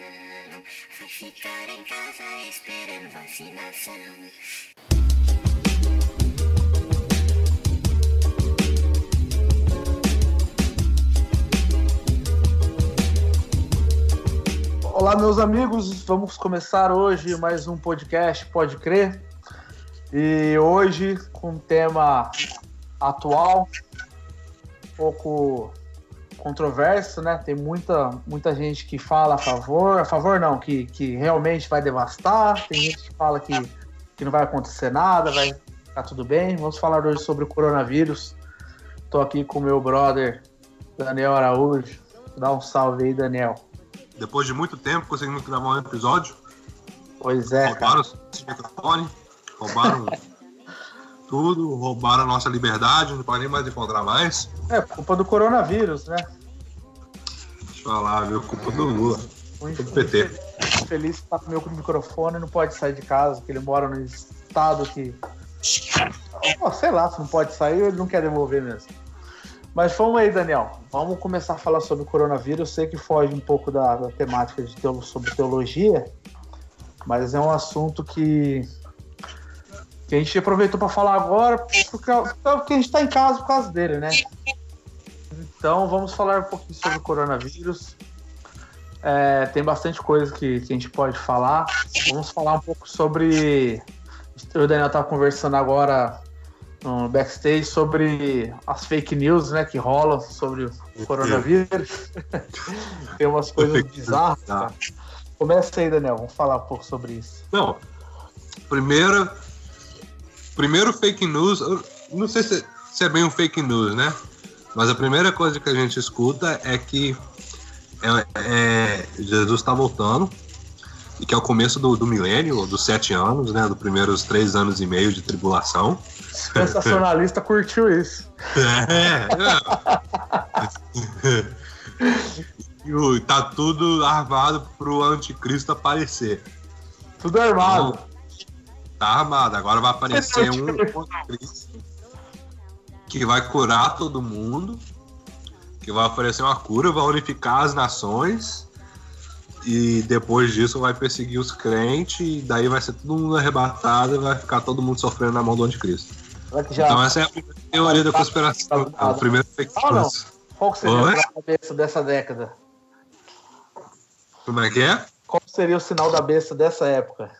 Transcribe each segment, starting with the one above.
não. Vai ficar em casa esperando vacinação. Olá, meus amigos, vamos começar hoje mais um podcast, pode crer. E hoje com um tema atual, um pouco controverso, né? Tem muita, muita gente que fala a favor, a favor não, que, que realmente vai devastar, tem gente que fala que, que não vai acontecer nada, vai ficar tudo bem. Vamos falar hoje sobre o coronavírus. Estou aqui com o meu brother Daniel Araújo. Dá um salve aí, Daniel. Depois de muito tempo conseguimos gravar um episódio. Pois é. Roubaram o microfone, roubaram tudo, roubaram a nossa liberdade, não pode nem mais encontrar mais. É, culpa do coronavírus, né? Deixa eu falar, viu? Culpa do Lula. Muito do PT. Feliz que tá com o meu microfone e não pode sair de casa, que ele mora no estado que. Oh, sei lá, se não pode sair, ele não quer devolver mesmo. Mas vamos aí, Daniel. Vamos começar a falar sobre o coronavírus. Eu sei que foge um pouco da, da temática de teolo, sobre teologia, mas é um assunto que, que a gente aproveitou para falar agora, porque, porque a gente está em casa por causa dele, né? Então vamos falar um pouquinho sobre o coronavírus. É, tem bastante coisa que, que a gente pode falar. Vamos falar um pouco sobre. Eu e o Daniel estava conversando agora no backstage sobre as fake news né, que rolam sobre o coronavírus. Tem umas coisas bizarras. Cara. Começa aí, Daniel, vamos falar um pouco sobre isso. Não, primeiro, primeiro fake news, não sei se, se é bem um fake news, né? Mas a primeira coisa que a gente escuta é que é, é, Jesus está voltando e que é o começo do, do milênio, dos sete anos, né? Dos primeiros três anos e meio de tribulação. Sensacionalista curtiu isso. É, é. e tá tudo armado pro anticristo aparecer. Tudo armado. Então, tá armado. Agora vai aparecer um anticristo que vai curar todo mundo, que vai oferecer uma cura, vai unificar as nações e depois disso vai perseguir os crentes, e daí vai ser todo mundo arrebatado e vai ficar todo mundo sofrendo na mão do anticristo. Então essa é a primeira teoria da conspiração, é o primeiro fake ah. Qual seria Oi? a cabeça dessa década? Como é que é? Qual seria o sinal da besta dessa época?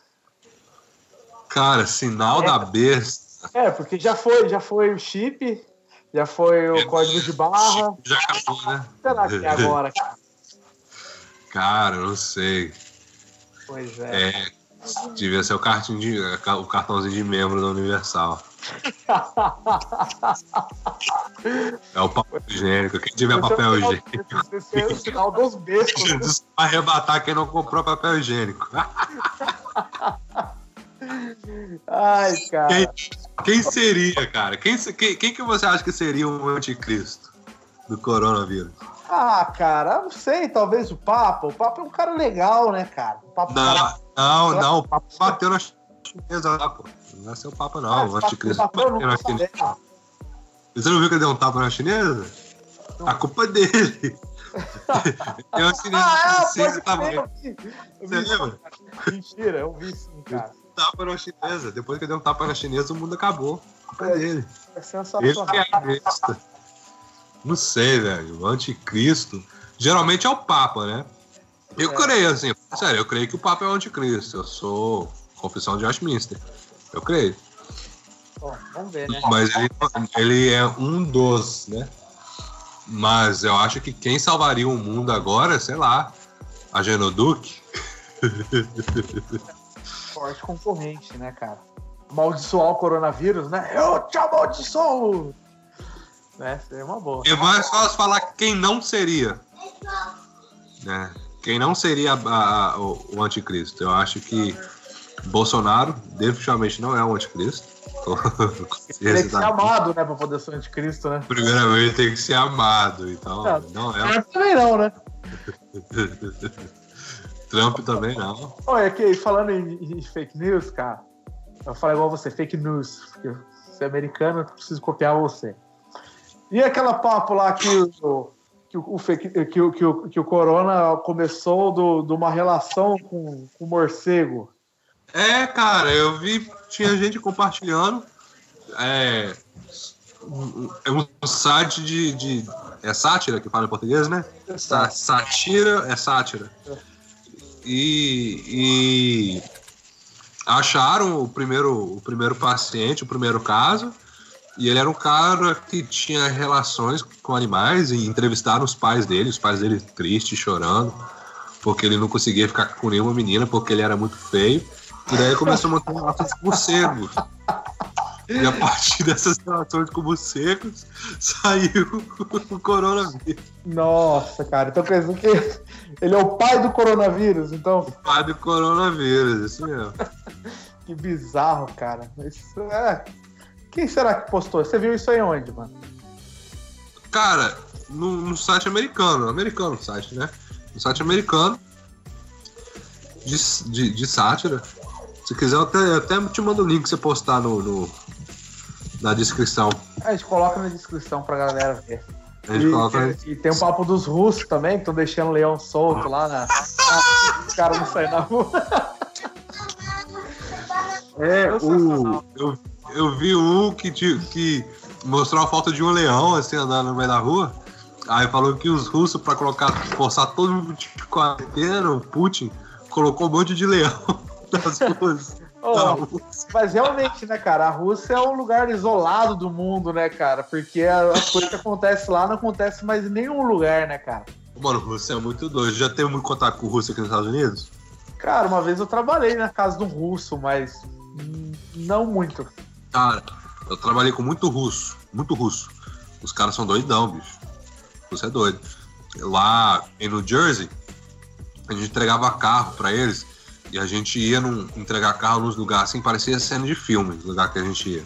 Cara, sinal é. da besta. É, porque já foi, já foi o chip, já foi o é, código de barra. Já acabou, né? Será que é agora, cara? Cara, não sei. Pois é. é devia ser o, cartão de, o cartãozinho de membro da Universal. é o papel higiênico. Quem tiver papel higiênico. É o sinal dos becos. Arrebatar quem não comprou papel higiênico. Ai, cara. Quem, quem seria, cara? Quem, quem, quem que você acha que seria um anticristo do coronavírus? Ah, cara, não sei, talvez o Papa. O Papa é um cara legal, né, cara? O Papa não, cara... não, não, o Papa bateu na chinesa lá, pô. Não é seu Papa, não. Ah, o anticristo bateu na chinesa. Você não viu que ele deu um tapa na chinesa? Não. A culpa é dele. eu chinesa ah, é, pode tava... Você lembra? Mentira, eu vi sim, cara. Tapa na chinesa. Depois que ele deu um tapa na chinesa, o mundo acabou. A culpa é, é dele. É sensacional. Ele é a besta. Não sei, velho. O anticristo. Geralmente é o Papa, né? Eu é. creio, assim, sério, eu creio que o Papa é o anticristo. Eu sou confissão de Westminster. Eu creio. Bom, vamos ver, né? Mas ele, ele é um dos, né? Mas eu acho que quem salvaria o mundo agora, sei lá, a Genoduc. Forte concorrente, né, cara? Amaldiçoar o coronavírus, né? Eu te amaldiçoo! Né? Seria uma boa. É mais fácil falar quem não seria. Né? Quem não seria a, a, o, o, anticristo. Eu acho que Bolsonaro definitivamente não é o anticristo. tem que ser amado, né, pra poder ser anticristo, né? Primeiramente tem que ser amado, então é, não é. Trump também não, né? Trump também não. Olha, aqui, falando em, em, fake news, cara, eu falo igual você, fake news, porque você é americano, eu preciso copiar você. E aquela papo lá que o, que o, que, que, o, que, o, que o Corona começou do, de uma relação com, com o morcego. É, cara, eu vi, tinha gente compartilhando. É, um, um site de, de. É sátira que fala em português, né? É sátira, é sátira. E, e acharam o primeiro, o primeiro paciente, o primeiro caso. E ele era um cara que tinha relações com animais e entrevistaram os pais dele, os pais dele tristes, chorando, porque ele não conseguia ficar com nenhuma menina, porque ele era muito feio. E daí começou a montar relações com morcegos. E a partir dessas relações com morcegos, saiu o coronavírus. Nossa, cara, então quer dizer que ele é o pai do coronavírus, então? O pai do coronavírus, isso mesmo. que bizarro, cara. Isso é quem será que postou? Você viu isso aí onde, mano? Cara, no, no site americano, americano o site, né? No site americano de, de, de sátira. Se quiser, eu até, até te mando o link pra você postar no, no, na descrição. A gente coloca na descrição pra galera ver. A gente e, coloca... e, e tem o papo dos russos também, que estão deixando o leão solto lá na. Os caras não saem na rua. É, o, eu, eu vi um que, que mostrou a foto de um leão, assim, andando no meio da rua. Aí falou que os russos, pra colocar, forçar todo mundo de quarentena, o Putin, colocou um monte de leão nas ruas. Oh, mas realmente, né, cara, a Rússia é um lugar isolado do mundo, né, cara? Porque as coisas que acontecem lá não acontecem mais em nenhum lugar, né, cara? Mano, Rússia é muito doido. Já teve muito contato com o russo aqui nos Estados Unidos? Cara, uma vez eu trabalhei na casa de um russo, mas não muito. Cara, eu trabalhei com muito russo, muito russo. Os caras são doidão, bicho. Você é doido. Lá em New Jersey, a gente entregava carro para eles e a gente ia num, entregar carro nos lugares assim, parecia cena de filme, lugar que a gente ia.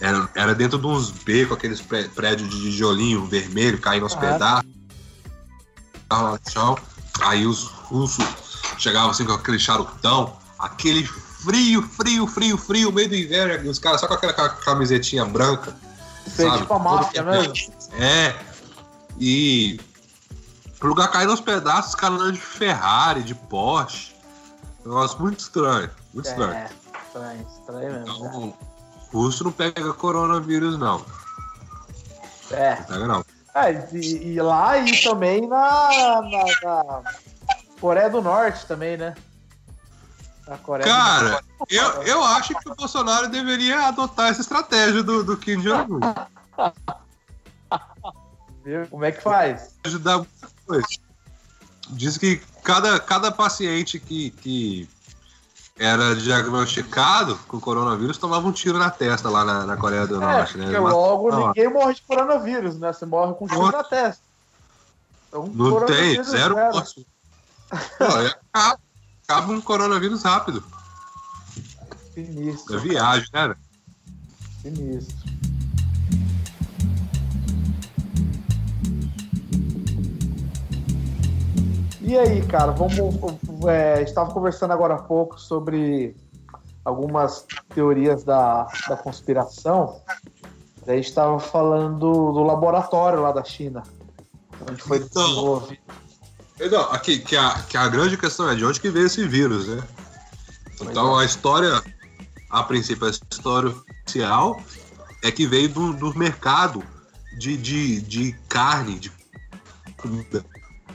Era, era dentro de uns becos, aqueles prédios de tijolinho vermelho, caindo aos ah. pedaços. Carro chão. Aí os russos chegavam assim com aquele charutão, aquele frio, frio, frio, frio, meio do inverno, os caras só com aquela camisetinha branca. Sei, sabe? tipo a máfia mesmo. É. E pro lugar cair nos pedaços, os caras de Ferrari, de Porsche. Um negócio muito estranho. Muito é, estranho. Estranho, estranho mesmo. Então, é. russo não pega coronavírus, não. É. Não pega, não. É, e, e lá e também na, na, na Coreia do Norte também, né? Cara, eu, eu acho que o Bolsonaro deveria adotar essa estratégia do, do Kim Jong-un. Como é que faz? Ajudar muita coisa. Diz que cada, cada paciente que, que era diagnosticado com coronavírus tomava um tiro na testa lá na, na Coreia do é, Norte, né? Porque logo Mas, ninguém morre de coronavírus, né? Você morre com um tiro na testa. Então, não tem, zero morte. é, acaba um coronavírus rápido. Sinistro. É viagem, né? Sinistro. E aí, cara, vamos. É, estava conversando agora há pouco sobre algumas teorias da, da conspiração. Daí estava falando do laboratório lá da China, onde foi então, desenvolvido. Não, aqui, que, a, que a grande questão é de onde que veio esse vírus, né? Então a história, a princípio, a história oficial é que veio do, do mercado de, de, de carne, de comida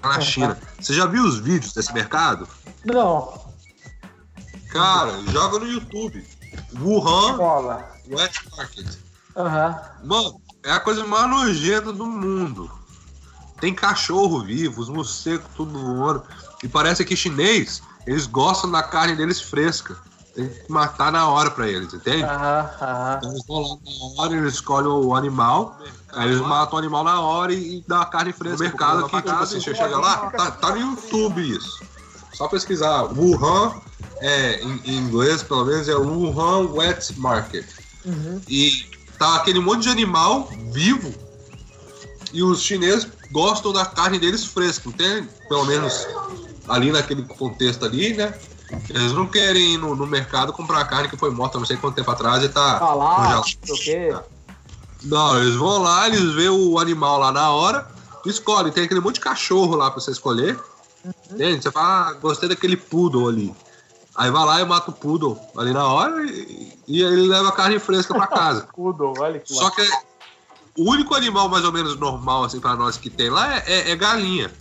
na China. Você já viu os vídeos desse mercado? Não. Cara, joga no YouTube. Wuhan Wet Market. Uhum. Mano, é a coisa mais nojenta do mundo. Tem cachorro vivo, os morcegos tudo voando. E parece que chinês, eles gostam da carne deles fresca. Tem que matar na hora pra eles, entende? Aham, aham. Então eles vão lá na hora, eles escolhem o animal, aí eles matam o animal na hora e, e dão a carne fresca. No mercado aqui, tipo assim, você chega lá, tá, tá no YouTube isso. Só pesquisar Wuhan, é, em, em inglês pelo menos, é Wuhan Wet Market. Uhum. E tá aquele monte de animal vivo e os chineses gostam da carne deles fresca, entende? Pelo menos ali naquele contexto ali, né? Eles não querem ir no, no mercado comprar carne que foi morta não sei quanto tempo atrás e tá. Ah lá, o quê. Não, eles vão lá, eles vê o animal lá na hora, escolhe. Tem aquele monte de cachorro lá pra você escolher. Entende? Você fala, ah, gostei daquele poodle ali. Aí vai lá e mata o poodle ali na hora e, e ele leva a carne fresca pra casa. Poodle, olha que Só que o único animal mais ou menos normal, assim, pra nós que tem lá é, é- é galinha.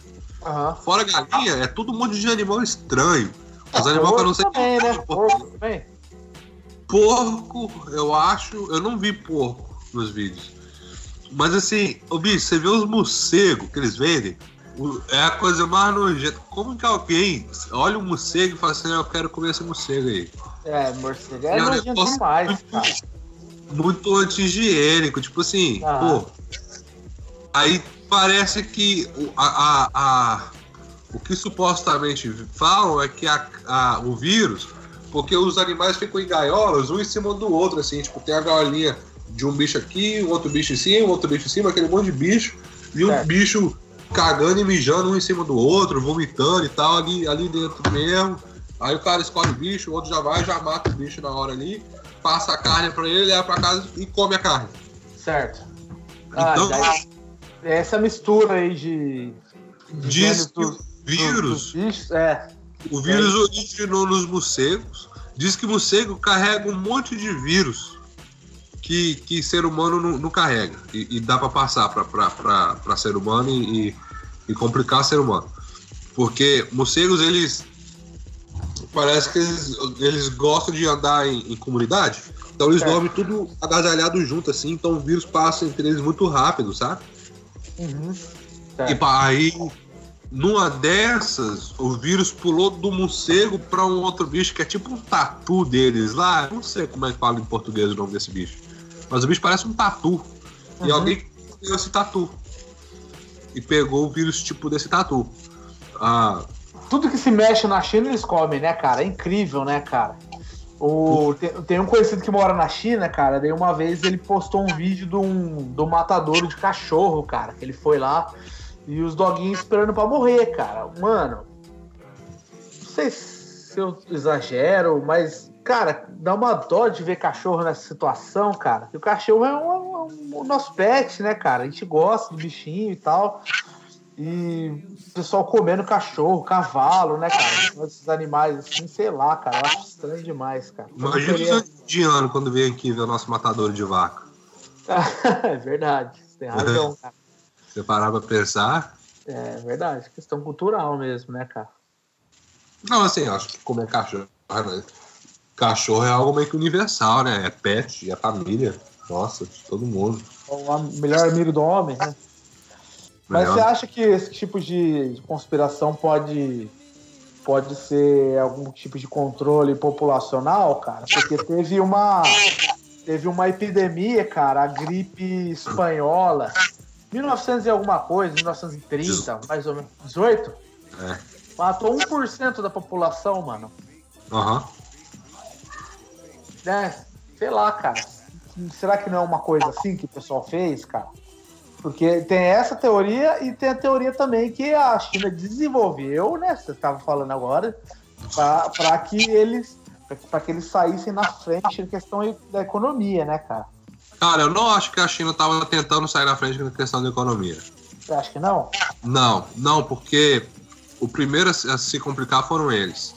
Aham. Fora galinha, é todo um monte de animal estranho. Os Ah, animais que eu não sei. porco também, né? Porco também. Porco, eu acho. Eu não vi porco nos vídeos. Mas assim, ô bicho, você vê os morcegos que eles vendem? É a coisa mais nojenta. Como que alguém olha um morcego e fala assim, "Ah, eu quero comer esse morcego aí? É, morcego é É nojento demais, muito- cara. Muito anti-higiênico, tipo assim, Ah. pô. Aí parece que a, a- a- o que supostamente falam é que a- a- o vírus, porque os animais ficam em gaiolas, um em cima do outro, assim, tipo, tem a gaiolinha de um bicho aqui, um outro bicho em cima, um outro bicho em cima, aquele monte de bicho, e um Certo. bicho cagando e mijando um em cima do outro, vomitando e tal, ali, ali dentro mesmo. Aí o cara escolhe o bicho, o outro já vai, já mata o bicho na hora ali, passa a carne pra ele, leva pra casa e come a carne. Certo. Ah, Então, daí- essa mistura aí de. de diz que vírus, dos bichos, é. o vírus originou nos morcegos. Diz que morcego carrega um monte de vírus que, que ser humano não, não carrega. E, e dá pra passar pra ser humano e, e- e complicar ser humano. Porque morcegos, eles. Parece que eles, eles gostam de andar em, em comunidade. Então eles Certo. dormem tudo agasalhado junto, assim. Então o vírus passa entre eles muito rápido, sabe? Uhum. E Certo. pa- aí, numa dessas, o vírus pulou do morcego pra um outro bicho que é tipo um tatu deles lá. Não sei como é que fala em português o nome desse bicho. Mas o bicho parece um tatu. E Uhum. alguém pegou esse tatu. E pegou o vírus tipo desse tatu. Ah, Tudo que se mexe na China eles comem, né, cara? É incrível, né, cara? O, tem, tem um conhecido que mora na China, cara. Daí uma vez ele postou um vídeo de um, do matadouro de cachorro, cara. Que ele foi lá e os doguinhos esperando pra morrer, cara. Mano, não sei se eu exagero, mas, cara, dá uma dó de ver cachorro nessa situação, cara. Porque o cachorro é um- um- o nosso pet, né, cara? A gente gosta do bichinho e tal. E o pessoal comendo cachorro, cavalo, né, cara? Esses animais assim, sei lá, cara. Eu acho estranho demais, cara. Imagina queria- os indianos quando vem aqui ver o nosso matador de vaca. é verdade, você tem razão, cara. Você parar pra pensar. É verdade, questão cultural mesmo, né, cara? Não, assim, acho que comer cachorro. né? Cachorro é algo meio que universal, né? É pet, é família. Nossa, de todo mundo. O am- melhor amigo do homem, né? Mas Melhor. você acha que esse tipo de de conspiração pode pode ser algum tipo de controle populacional, cara? Porque teve uma teve uma epidemia, cara, a gripe espanhola, 1900 e alguma coisa, 1930, mais ou menos, 18? É. Matou 1% da população, mano. Aham. Né? Sei lá, cara. Será que não é uma coisa assim que o pessoal fez, cara? Porque tem essa teoria e tem a teoria também que a China desenvolveu, né? Você estava falando agora, para que eles para que eles saíssem na frente em questão da economia, né, cara? Cara, eu não acho que a China tava tentando sair na frente na questão da economia. Você acha que não? Não, não, porque o primeiro a se- complicar foram eles.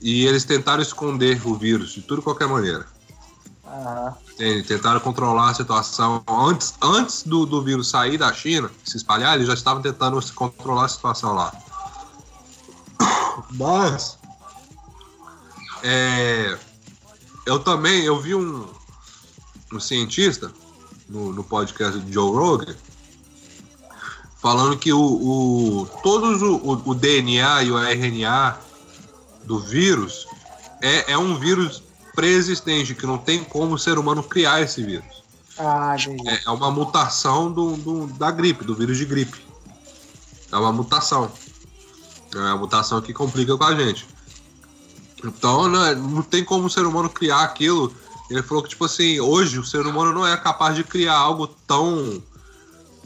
E eles tentaram esconder o vírus de tudo qualquer maneira. Entende? Tentaram controlar a situação. Antes, antes do, do vírus sair da China, se espalhar, eles já estavam tentando se controlar a situação lá. Mas. é, eu também, eu vi um, um cientista no, no podcast do Joe Rogan falando que o, o todos o, o- o DNA e o RNA do vírus é, é um vírus pré-existente, que não tem como o ser humano criar esse vírus. Ah. É, é uma mutação do, do- da gripe, do vírus de gripe. É uma mutação. É uma mutação que complica com a gente. Então, né, não tem como o ser humano criar aquilo. Ele falou que, tipo assim, hoje o ser humano não é capaz de criar algo tão.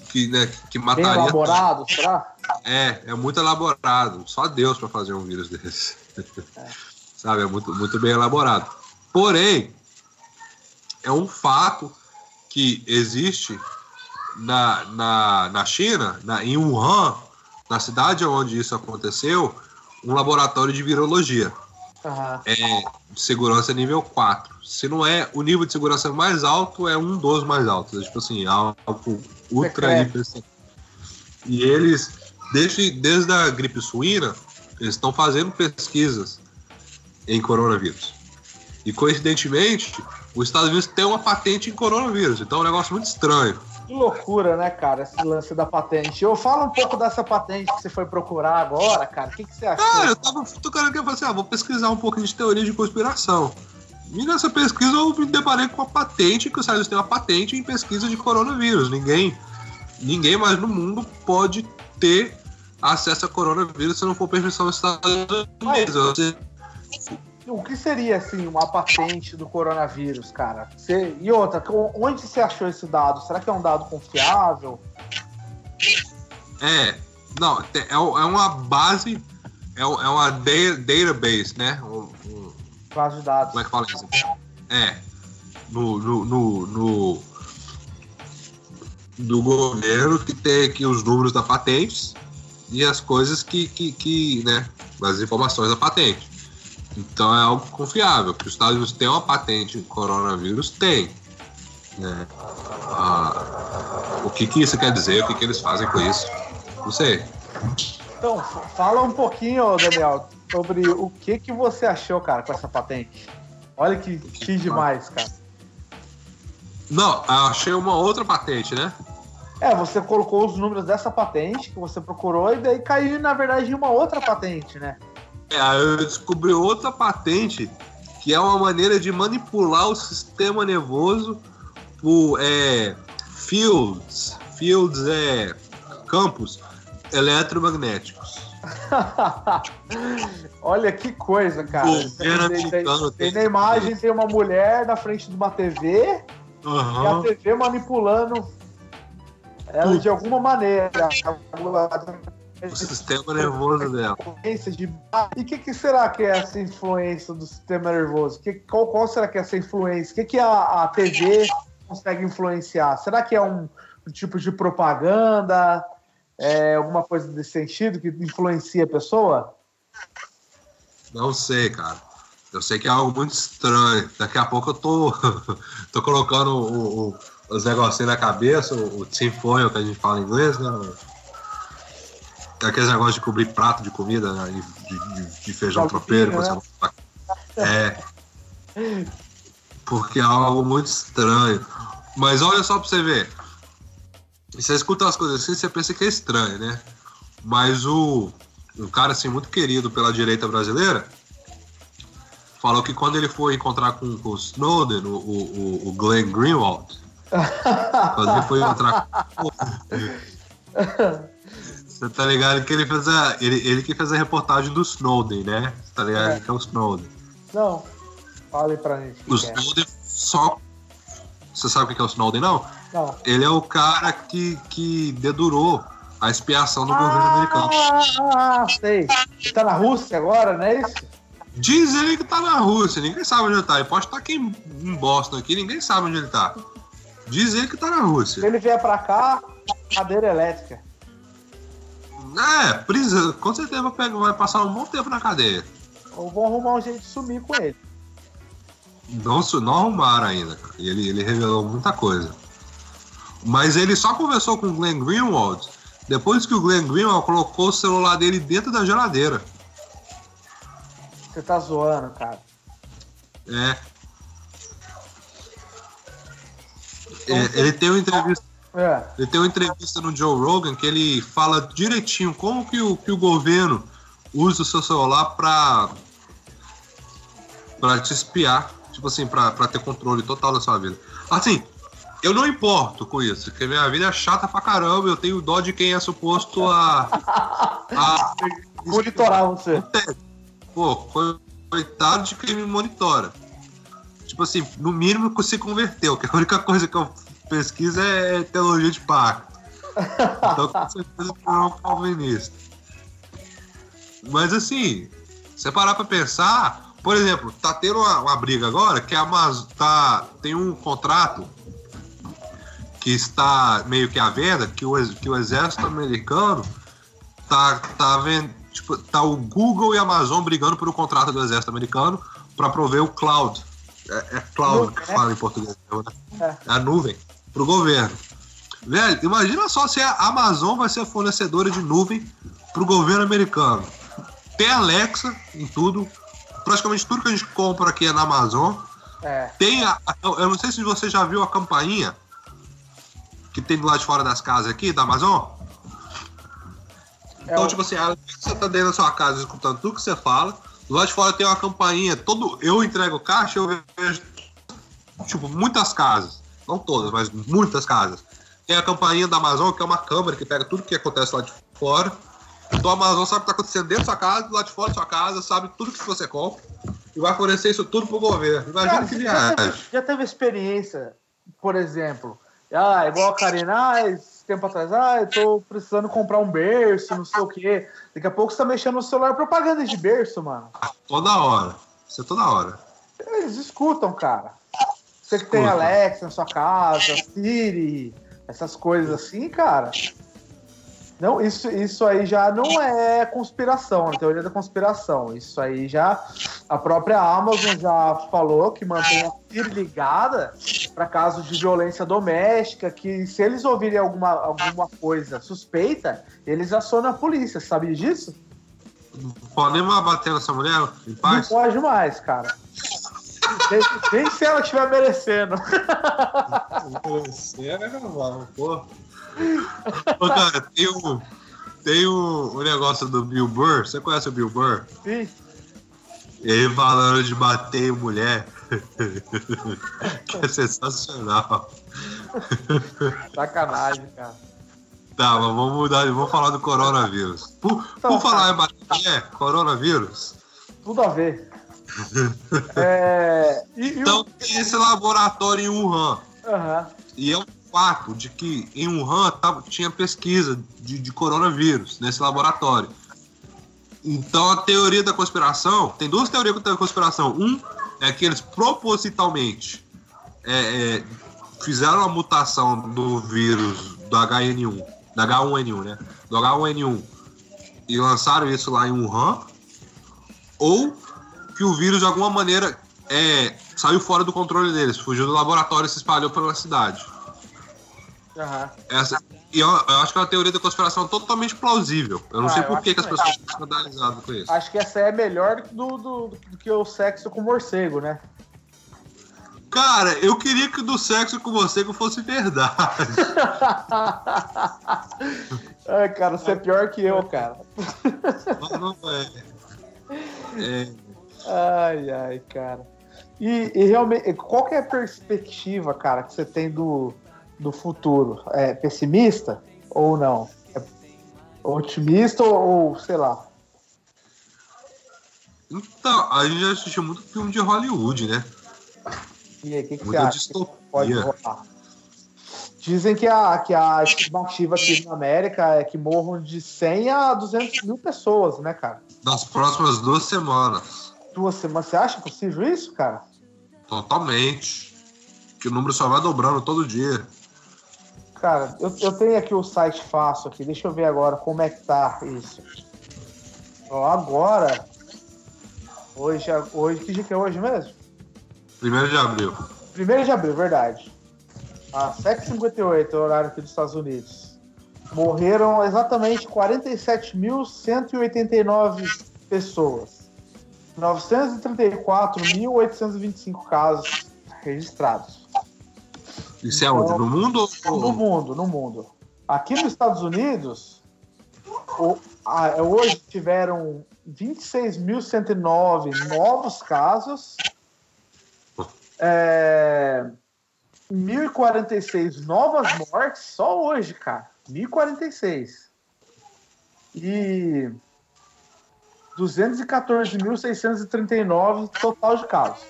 que, né, que Bem mataria. elaborado, será? É, é muito elaborado. Só Deus pra fazer um vírus desse. Sabe, é muito, muito bem elaborado. Porém, é um fato que existe na, na, na China, na, em Wuhan, na cidade onde isso aconteceu, um laboratório de virologia. Aham. É segurança nível 4. Se não é o nível de segurança mais alto, é um dos mais altos. É tipo assim, algo ultra Secreto. hiper secreto. E eles, desde, desde a gripe suína, eles estão fazendo pesquisas em coronavírus. E coincidentemente, os Estados Unidos tem uma patente em coronavírus. Então é um negócio muito estranho. Que loucura, né, cara, esse lance da patente. Eu falo um pouco dessa patente que você foi procurar agora, cara. O que, que você achou? Cara, eu tava tocando aqui e falei assim: ah, vou pesquisar um pouquinho de teoria de conspiração. E nessa pesquisa eu me deparei com uma patente, que os Estados Unidos têm uma patente em pesquisa de coronavírus. Ninguém, ninguém mais no mundo pode ter acesso a coronavírus se não for permissão dos Estados Unidos. O que seria, assim, uma patente do coronavírus, cara? Você... E outra, onde você achou esse dado? Será que é um dado confiável? É, não, te- é, é uma base, é, é uma da- database, né? Base de dados. como é que fala isso? É, no, no, no, no- do governo que tem aqui os números da patente e as coisas que, que, que, né, as informações da patente. Então é algo confiável, que os Estados Unidos têm uma patente em coronavírus, tem. Né? Ah, o que, que isso quer dizer, o que, que eles fazem com isso? Não sei. Então, fala um pouquinho, Daniel, sobre o que, que você achou, cara, com essa patente. Olha que, que demais, cara. Não, eu achei uma outra patente, né? É, você colocou os números dessa patente que você procurou e daí caiu, na verdade, em uma outra patente, né? É, eu descobri outra patente que é uma maneira de manipular o sistema nervoso por é, fields, fields é campos eletromagnéticos. Olha que coisa, cara. Tem, tem- tem na imagem, tem uma mulher na frente de uma TV e a. TV manipulando ela Tudo. de alguma maneira. O sistema nervoso dela. De... E o que, que será que é essa influência do sistema nervoso? Que, qual, qual será que é essa influência? O que, que a, a TV consegue influenciar? Será que é um, um tipo de propaganda? É alguma coisa desse sentido que influencia a pessoa? Não sei, cara. Eu sei que é algo muito estranho. Daqui a pouco eu tô, tô colocando o- o- os negocinhos na cabeça, o, o tinfoil que a gente fala em inglês, né? Aqueles negócios de cobrir prato de comida, né? de, de- de- feijão tropeiro. né? É. Porque é algo muito estranho. Mas olha só pra você ver. Você escuta as coisas assim, você pensa que é estranho, né? Mas o, um cara assim muito querido pela direita brasileira falou que quando ele foi encontrar com, com o Snowden, o, o, o Glenn Greenwald, quando ele foi encontrar com você tá ligado que ele fez a. Ele, ele que fez a reportagem do Snowden, né? Você tá ligado É. que é o Snowden. Não. Fale pra gente. O O é. Snowden só. Você sabe o que é o Snowden, não? Não. Ele é o cara que, que dedurou a expiação do governo americano. Ah, sei. Ele tá na Rússia agora, não é isso? Diz ele que tá na Rússia, ninguém sabe onde ele tá. Ele pode estar aqui em Boston, aqui, ninguém sabe onde ele tá. Diz ele que tá na Se Rússia. ele vier pra cá, cadeira elétrica. É, prisão, com certeza vai, passar um bom tempo na cadeia. Ou vão arrumar um jeito de sumir com ele. Não, não arrumaram ainda. cara. E ele, ele revelou muita coisa. Mas ele só conversou com o Glenn Greenwald depois que o Glenn Greenwald colocou o celular dele dentro da geladeira. Você tá zoando, cara. É. É, ele tem uma entrevista. É. Ele tem uma entrevista no Joe Rogan que ele fala direitinho como que o, que o governo usa o seu celular pra, pra te espiar. Tipo assim, pra, pra ter controle total da sua vida. Assim, eu não importo com isso, porque minha vida é chata pra caramba. Eu tenho dó de quem é suposto a. a Monitorar você. Pô, coitado de quem me monitora. Tipo assim, no mínimo que se converteu, que a única coisa que eu pesquiso é teologia de pacto. Então, com certeza que não é um calvinista. Mas assim, você parar pra pensar, por exemplo, tá tendo uma, uma briga agora que a Amazon tá, tem um contrato que está meio que à venda, que o, que o exército americano tá, tá vendo. Tipo, tá o Google e a Amazon brigando por um contrato do exército americano para prover o cloud. É, é cloud que né? fala em português, né? É. a nuvem, pro governo. Velho, imagina só se a Amazon vai ser fornecedora de nuvem pro governo americano. Tem Alexa em tudo. Praticamente tudo que a gente compra aqui é na Amazon. É. Tem a, eu não sei se você já viu a campainha que tem do lado de fora das casas aqui, da Amazon. Então, É o- tipo assim, a Alexa tá dentro da sua casa escutando tudo que você fala. Do lado de fora tem uma campainha. Todo, eu entrego caixa, eu vejo, tipo, muitas casas. Não todas, mas muitas casas. Tem a campainha da Amazon, que é uma câmera que pega tudo que acontece lá de fora. Então a Amazon sabe o que tá acontecendo dentro da sua casa, do lado de fora da sua casa, sabe tudo que você compra. E vai fornecer isso tudo pro governo. Imagina Cara, que você já, viagem. já teve experiência, por exemplo, ah, igual a Karina, ah, esse tempo atrás, ah, eu tô precisando comprar um berço, não sei o quê. Daqui a pouco você tá mexendo no celular propaganda de berço, mano. Toda hora. Isso é toda hora. Eles escutam, cara. Você que tem. Alexa na sua casa, Siri, essas coisas assim, cara. Não, isso, isso aí já não é conspiração, a teoria da conspiração. Isso aí já. A própria Amazon já falou que mantém a Siri ligada para casos de violência doméstica, que se eles ouvirem alguma, alguma coisa suspeita, eles acionam a polícia. Sabe disso? Não pode nem mais bater nessa mulher em Não paz. pode mais, cara. Nem, nem se ela estiver merecendo. É normal, pô. Ô, cara, tem um, tem um, um negócio do Bill Burr. Você conhece o Bill Burr? Sim. Ele falando de bater mulher. que é sensacional. Sacanagem, cara. Tá, mas vamos mudar, vamos falar do coronavírus. Por, Então, por falar tá. em bater mulher, coronavírus. Tudo a ver. É, e, e o- Então tem esse laboratório em Wuhan. Aham. E é um fato de que em Wuhan tava- tinha pesquisa de, de coronavírus nesse laboratório. Então a teoria da conspiração, tem duas teorias da conspiração. Um é que eles propositalmente é, é, fizeram a mutação do vírus do HN1, da H1N1, né? Do H1N1 e lançaram isso lá em Wuhan. Ou que o vírus de alguma maneira é, saiu fora do controle deles, fugiu do laboratório e se espalhou pela cidade. Aham. Essa, e eu, eu acho que é uma teoria da conspiração totalmente plausível. Eu não Ah, sei por que, que as pessoas estão escandalizadas com isso. Acho que essa é melhor do, do, do que o sexo com morcego, né? Cara, eu queria que o do sexo com que fosse verdade. Ai, cara, você é pior que eu, cara. Mas não é. É, Ai, ai, cara. E, e realmente, qual que é a perspectiva, cara, que você tem do, do futuro? É pessimista ou não? É otimista ou, sei lá? Então, a gente já assistiu muito filme de Hollywood, né? E aí, o que, que você acha? que pode rolar? Dizem que a, que a estimativa aqui na América é que morram de 100 a 200 mil pessoas, né, cara? Nas próximas duas semanas. Duas semanas. Você acha possível isso, cara? Totalmente. Que o número só vai dobrando todo dia. Cara, eu, eu tenho aqui o site fácil aqui. Deixa eu ver agora como é que tá isso. Ó, agora. Hoje, é- hoje, que dia que é hoje mesmo? Primeiro de abril. 1 de abril, verdade. Às 7h58, horário aqui dos Estados Unidos. Morreram exatamente 47.189 pessoas. 934.825 casos registrados. Isso é onde? No mundo? No mundo, no mundo. Aqui nos Estados Unidos, a- hoje tiveram 26.109 novos casos, é, 1.046 novas mortes só hoje, cara. 1.046. E 214.639 total de casos.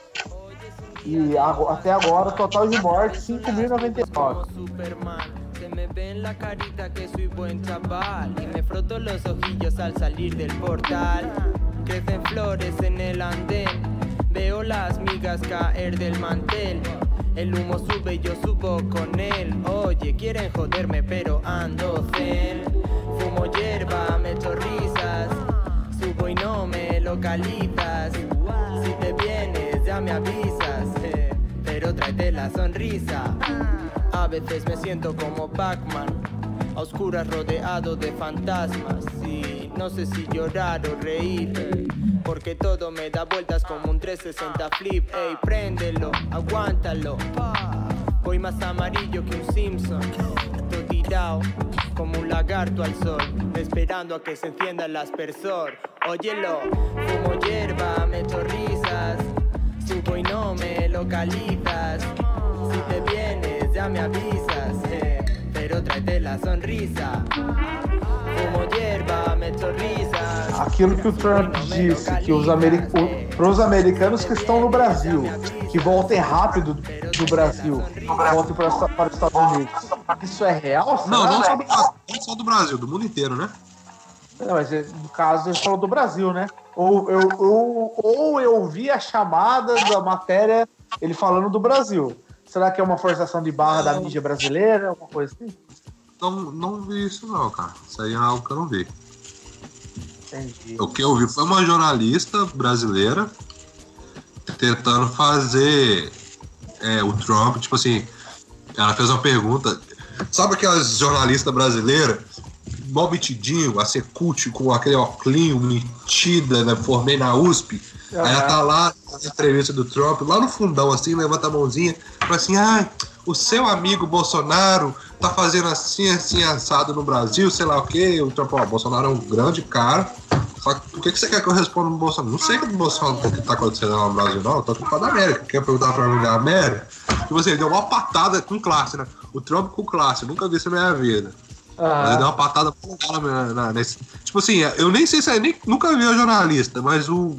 E ago- até total de mortes, 5.099. Superman. Se me ve la carita que soy buen chaval y me froto los ojillos al salir del portal. Crecen flores en el andén, veo las migas caer del mantel. El humo sube y yo subo con él. Oye, quieren joderme, pero ando zen. Fumo hierba, me echo risas. Subo y no me localizas. Si te vienes, ya me avisas. Pero tráete la sonrisa. A veces me siento como Pac-Man. A oscuras rodeado de fantasmas. Y no sé si llorar o reír. Porque todo me da vueltas como un 360 flip. Ey, préndelo, aguántalo. Voy más amarillo que un Simpson. Todo tirado como un lagarto al sol. Esperando a que se encienda el aspersor. Óyelo, fumo hierba, me echo risas. Subo y no me localizas. Si te vienes, ya me avisas. eh, Pero tráete la sonrisa. Fumo hierba, me. Aquilo que o Trump disse, que os americ... para os americanos que estão no Brasil, que voltem rápido do Brasil, voltem para, os- para os Estados Unidos. Isso é real? Não, não só, do, não só do Brasil, do mundo inteiro, né? Não, mas é, no caso ele falou do Brasil, né? Ou eu, ou, ou eu vi a chamada da matéria ele falando do Brasil. Será que é uma forçação de barra da mídia brasileira? Alguma coisa assim? Não, não vi isso não, cara. Isso aí é algo que eu não vi. Entendi. O que eu vi foi uma jornalista brasileira tentando fazer é, o Trump, tipo assim, ela fez uma pergunta. Sabe aquelas jornalistas brasileiras, mó metidinho, a ser cult, com aquele óculos metida, né? Formei na USP. Aí ela tá lá na entrevista do Trump, lá no fundão, assim, levanta a mãozinha, fala assim, ai, o seu amigo Bolsonaro tá fazendo assim, assim, assado no Brasil, sei lá o quê. O Trump, ó, o Bolsonaro é um grande cara. Só que por que, que você quer que eu responda no Bolsonaro? Não sei o que o Bolsonaro o que tá acontecendo lá no Brasil, não. Eu tô aqui pra da América. Quer perguntar pra mim da América? E você deu uma patada com classe, né? O Trump com classe, nunca vi isso na minha vida. Mas ele deu Ah, uma patada na, na, nesse. Tipo assim, eu nem sei se é nem. Nunca vi a jornalista, mas o.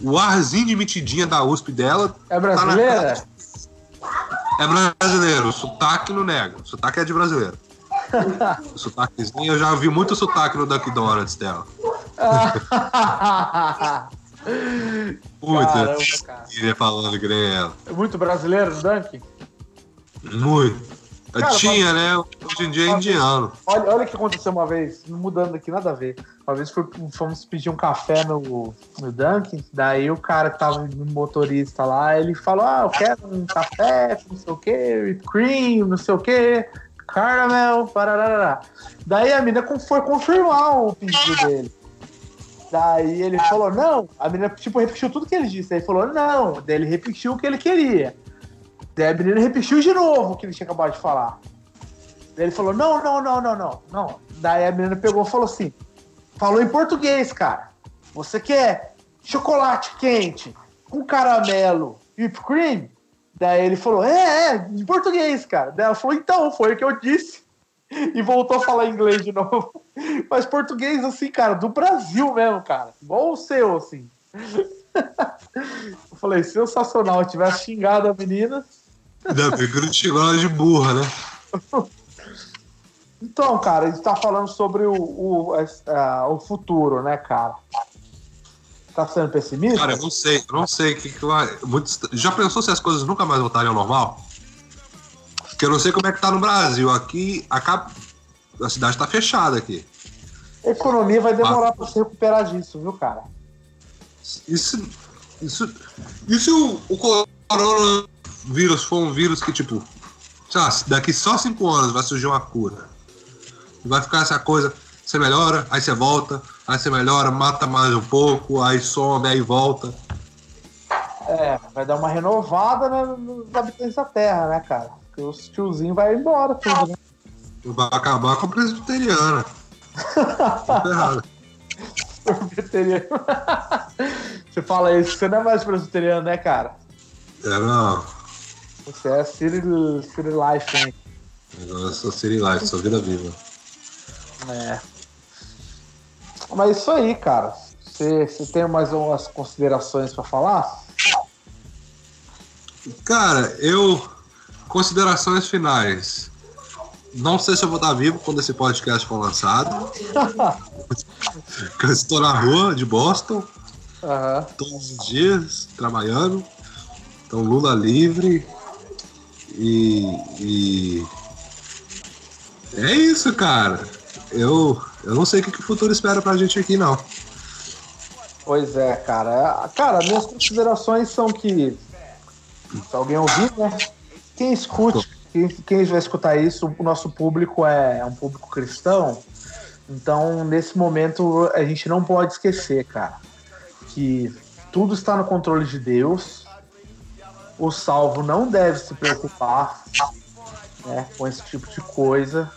O arzinho de metidinha da USP dela é brasileira? é brasileiro. Sotaque não nega. Sotaque é de brasileiro. Sotaquezinho, eu já vi muito sotaque no Dunkin' Donuts dela. Muito. Caramba, cara. Falando que nem ela. É muito brasileiro, Dunk? Muito. Cara, Tinha, né? Hoje em dia é indiano. Olha, olha o que aconteceu uma vez, mudando aqui, nada a ver. Uma vez foi- fomos pedir um café no, no Dunkin', daí o cara que tava no motorista lá, ele falou: Ah, eu quero um café, não sei o que, cream, não sei o que, caramel, parará. Daí a menina foi confirmar o pedido dele. Daí ele falou: Não, a menina tipo, repetiu tudo que ele disse. Aí ele falou: Não, daí ele repetiu o que ele queria. Daí a menina repetiu de novo o que ele tinha acabado de falar. Daí ele falou: não, não, não, não, não, não. Daí a menina pegou e falou assim: falou em português, cara. Você quer chocolate quente com caramelo e whipped cream? Daí ele falou: é, é, em português, cara. Daí ela falou: então, foi o que eu disse. E voltou a falar inglês de novo. Mas português, assim, cara, do Brasil mesmo, cara. Igual o seu, assim. Eu falei, sensacional. Eu tivesse xingado a menina. Ainda bem que não ela de burra, né? Então, cara, a gente tá falando sobre o, o, a- o futuro, né, cara? Tá sendo pessimista? Cara, eu não sei, eu não sei o que, que vai. Muitos, já pensou se as coisas nunca mais voltarem ao normal? Porque eu não sei como é que tá no Brasil. Aqui, acaba, a cidade tá fechada aqui. A economia vai demorar pra se recuperar disso, viu, cara? Isso. Isso. E se o, o coronavírus for um vírus que, tipo, lá, daqui só cinco anos vai surgir uma cura. Vai ficar essa coisa, você melhora, aí você volta, aí você melhora, mata mais um pouco, aí some, aí volta. É, vai dar uma renovada né, nos habitantes da Terra, né, cara? Porque os tiozinhos vai embora tudo, né? Vai acabar com a presbiteriana. Tá. Presbiteriano. Você fala isso, você não é mais presbiteriano, né, cara? É, não. Você é City, city Life, hein? Agora eu sou City Life, sou vida viva. É. Mas isso aí, cara. Você, você tem mais umas considerações pra falar? Cara, eu. Considerações finais. Não sei se eu vou estar vivo quando esse podcast for lançado. Porque eu estou na rua de Boston Aham. todos os dias, trabalhando. Então, Lula livre. E, e é isso, cara. Eu, eu não sei o que, o futuro espera pra gente aqui, não. Pois é, cara. Cara, minhas considerações são que. Se alguém ouvir, né? Quem escute, quem, quem vai escutar isso, o nosso público é um público cristão. Então, nesse momento, a gente não pode esquecer, cara, que tudo está no controle de Deus. O salvo não deve se preocupar né, com esse tipo de coisa,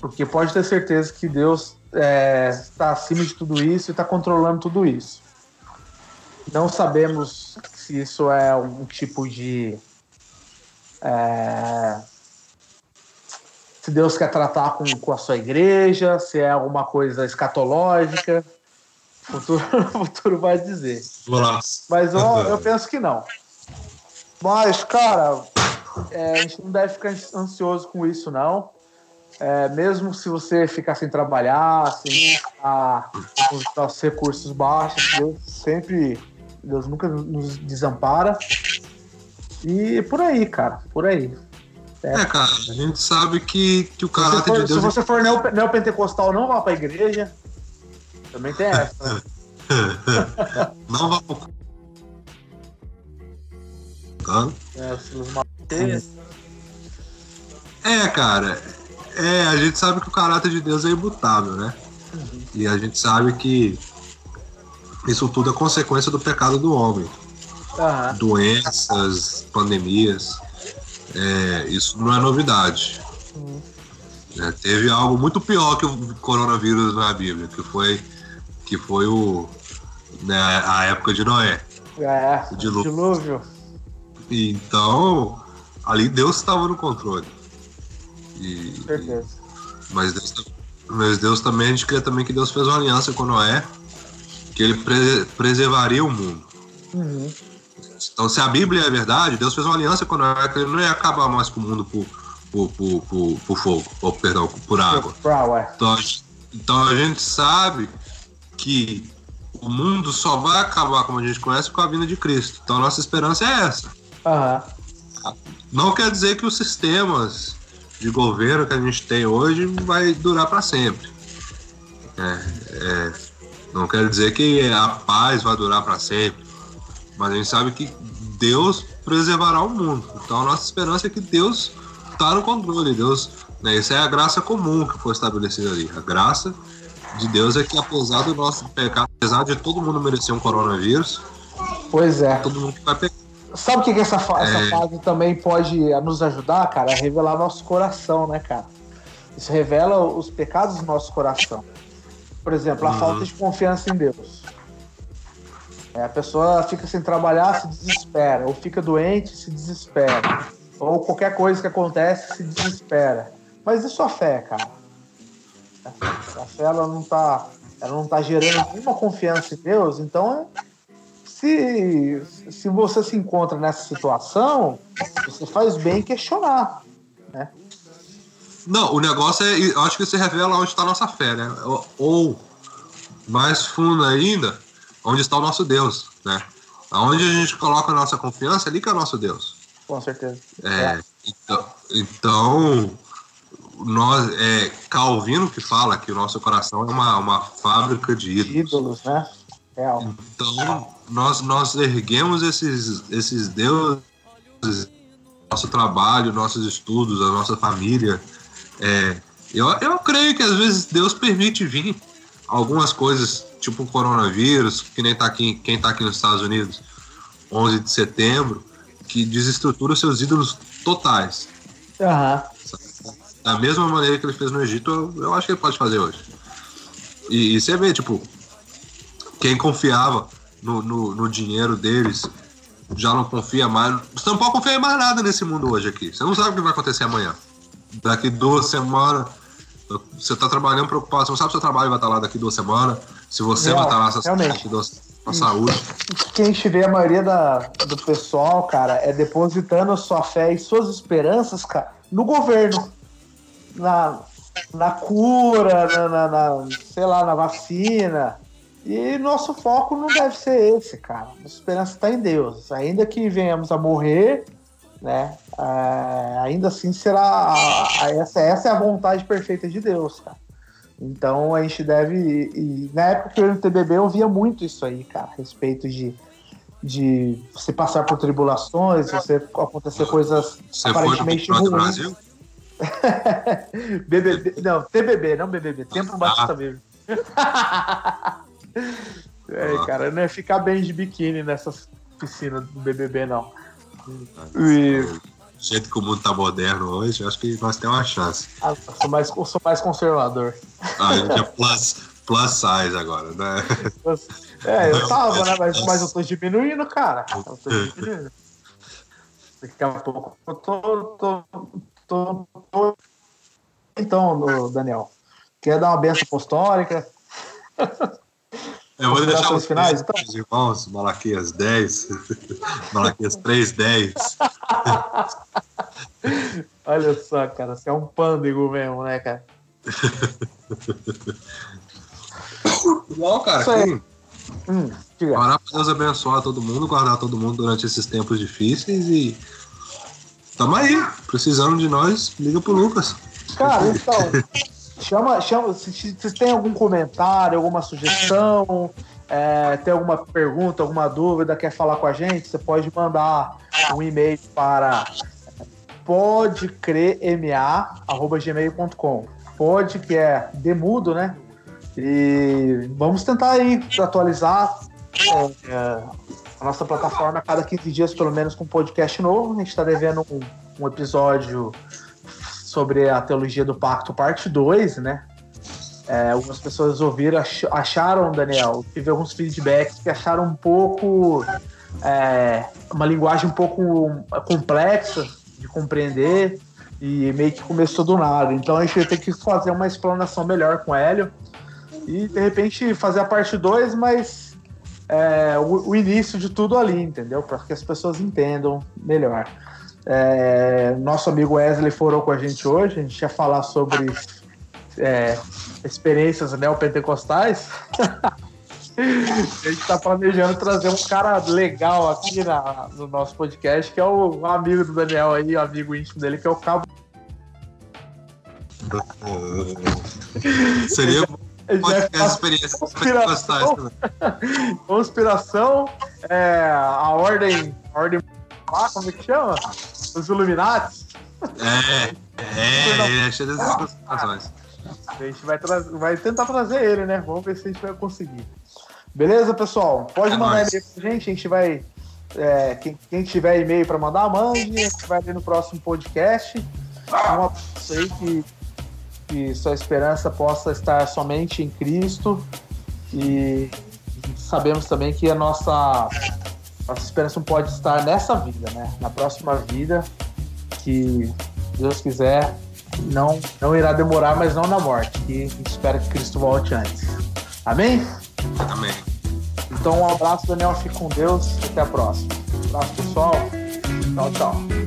porque pode ter certeza que Deus é, está acima de tudo isso e está controlando tudo isso. Não sabemos se isso é um tipo de. É, se Deus quer tratar com, com a sua igreja, se é alguma coisa escatológica. O futuro, o futuro vai dizer. Mas eu, eu penso que não. Mas, cara, é, a gente não deve ficar ansioso com isso, não. É, mesmo se você ficar sem trabalhar, sem a, os nossos recursos baixos, Deus sempre, Deus nunca nos desampara. E por aí, cara, por aí. É, é cara, a gente sabe que, que o caráter for, de Deus. Se você for neo, neopentecostal, não vá pra igreja. Também tem essa. Né? não vá pro. É, é, cara, é, a gente sabe que o caráter de Deus é imutável, né? Uhum. E a gente sabe que isso tudo é consequência do pecado do homem. Uhum. Doenças, pandemias. É, isso não é novidade. Uhum. É, teve algo muito pior que o coronavírus na Bíblia, que foi, que foi o, né, a época de Noé. É, o dilúvio. dilúvio. Então, ali Deus estava no controle. E, certeza. Mas Deus, mas Deus também, a gente crê também que Deus fez uma aliança com Noé, que ele pre preservaria o mundo. Uhum. Então, se a Bíblia é verdade, Deus fez uma aliança com Noé, que ele não ia acabar mais com o mundo por, por, por, por, por fogo, ou perdão, por água. Então, então a gente sabe que o mundo só vai acabar como a gente conhece com a vinda de Cristo. Então a nossa esperança é essa. Não quer dizer que os sistemas de governo que a gente tem hoje vai durar para sempre. É, é, não quer dizer que a paz vai durar para sempre, mas a gente sabe que Deus preservará o mundo. Então a nossa esperança é que Deus está no controle. Deus, né, isso é a graça comum que foi estabelecida ali. A graça de Deus é que apesar do nosso pecado, apesar de todo mundo merecer um coronavírus, pois é. Todo mundo vai pecar Sabe o que, que essa, fa é... essa fase também pode nos ajudar, cara? A revelar nosso coração, né, cara? Isso revela os pecados do nosso coração. Por exemplo, a uhum. falta de confiança em Deus. É, a pessoa fica sem trabalhar, se desespera. Ou fica doente, se desespera. Ou qualquer coisa que acontece, se desespera. Mas e sua fé, cara? A fé ela não tá, ela não tá gerando nenhuma confiança em Deus, então se, se você se encontra nessa situação, você faz bem em questionar, né? Não, o negócio é, eu acho que se revela onde está a nossa fé, né? Ou, mais fundo ainda, onde está o nosso Deus, né? Aonde a gente coloca a nossa confiança, ali que é o nosso Deus. Com certeza. É, então, então, nós, é Calvino que fala que o nosso coração é uma, uma fábrica de ídolos. Ídolos, né? Real. Então, nós, nós erguemos esses, esses deuses, nosso trabalho, nossos estudos, a nossa família. É, eu, eu creio que às vezes Deus permite vir algumas coisas, tipo o coronavírus, que nem tá aqui, quem está aqui nos Estados Unidos, 11 de setembro, que desestrutura seus ídolos totais. Uhum. Da mesma maneira que ele fez no Egito, eu, eu acho que ele pode fazer hoje. E, e você vê, tipo, quem confiava no, no, no, dinheiro deles já não confia mais. Você não pode confiar em mais nada nesse mundo hoje aqui. Você não sabe o que vai acontecer amanhã. Daqui duas semanas, você está trabalhando preocupado, você não sabe se o seu trabalho vai estar lá daqui duas semanas, se você vai estar lá realmente. com saúde. Quem a gente vê a maioria da, do pessoal, cara, é depositando sua fé e suas esperanças, cara, no governo. Na, na cura, na, na, na sei lá, na vacina e nosso foco não deve ser esse, cara. Nossa esperança está em Deus. Ainda que venhamos a morrer, né? É, ainda assim será. Essa, essa é a vontade perfeita de Deus, cara. Então a gente deve. E, na época que eu era no TBB eu via muito isso aí, cara, a respeito de, de você passar por tribulações, você acontecer coisas Você aparentemente ruins. Brasil? BBB, não, TBB, não BBB, Tempo Ah. Batista Vivo. é, cara, não é ficar bem de biquíni nessas piscinas do BBB, não. E, Do jeito que o mundo tá moderno hoje, eu acho que nós temos uma chance. ah, eu sou mais, eu sou mais conservador. Ah, a gente é plus, plus size agora, né? É, eu tava, né? Mas, mas eu tô diminuindo, cara. Eu tô diminuindo. Daqui a pouco eu tô. tô, tô, tô... Então, Daniel, quer dar uma benção apostólica? Eu vou deixar os finais, então? irmãos, Malaquias 10, Malaquias 3, 10. Olha só, cara, você é um pândego mesmo, né, cara? Bom, cara, Isso aí. que- Hum, orar pra Deus abençoar todo mundo, guardar todo mundo durante esses tempos difíceis e. Tamo aí, precisando de nós, liga pro Lucas. Cara, então, chama, chama, se se- tem algum comentário, alguma sugestão, é, tem alguma pergunta, alguma dúvida, quer falar com a gente, você pode mandar um e-mail para podcrema.gmail.com Pode, que é demudo, né? E vamos tentar aí atualizar é, a nossa plataforma a cada 15 dias, pelo menos, com um podcast novo. A gente está devendo um, um episódio sobre a teologia do pacto, parte 2, né? É, algumas pessoas ouviram, ach- acharam, Daniel, tive alguns feedbacks que acharam um pouco. é, uma linguagem um pouco complexa de compreender e meio que começou do nada. Então a gente vai ter que fazer uma explanação melhor com o Hélio e de repente fazer a parte 2, mas é, o, o início de tudo ali, entendeu? Para que as pessoas entendam melhor. É, nosso amigo Wesley foram com a gente hoje, a gente ia falar sobre é, experiências neopentecostais. a gente está planejando trazer um cara legal aqui na- no nosso podcast, que é o, um amigo do Daniel aí, o amigo íntimo dele, que é o Cabo. Seria podcast falar experiências conspiração. também. conspiração, é, a ordem, a ordem, ah, como é que chama? Os Illuminati. É, é, ele é cheio dessas conspirações. A gente vai, vai tentar trazer ele, né? Vamos ver se a gente vai conseguir. Beleza, pessoal? Pode É mandar e-mail pra gente, a gente vai. é, quem, quem tiver e-mail para mandar, mande, a gente vai ver no próximo podcast. Um abraço aí que, que sua esperança possa estar somente em Cristo. E sabemos também que a nossa, nossa esperança não pode estar nessa vida, né? Na próxima vida, que Deus quiser, não, não irá demorar, mas não na morte. Gente espera que Cristo volte antes. Amém? Também. Então, um abraço, Daniel. Fique com Deus. Até a próxima. Um abraço, pessoal. Tchau, tchau.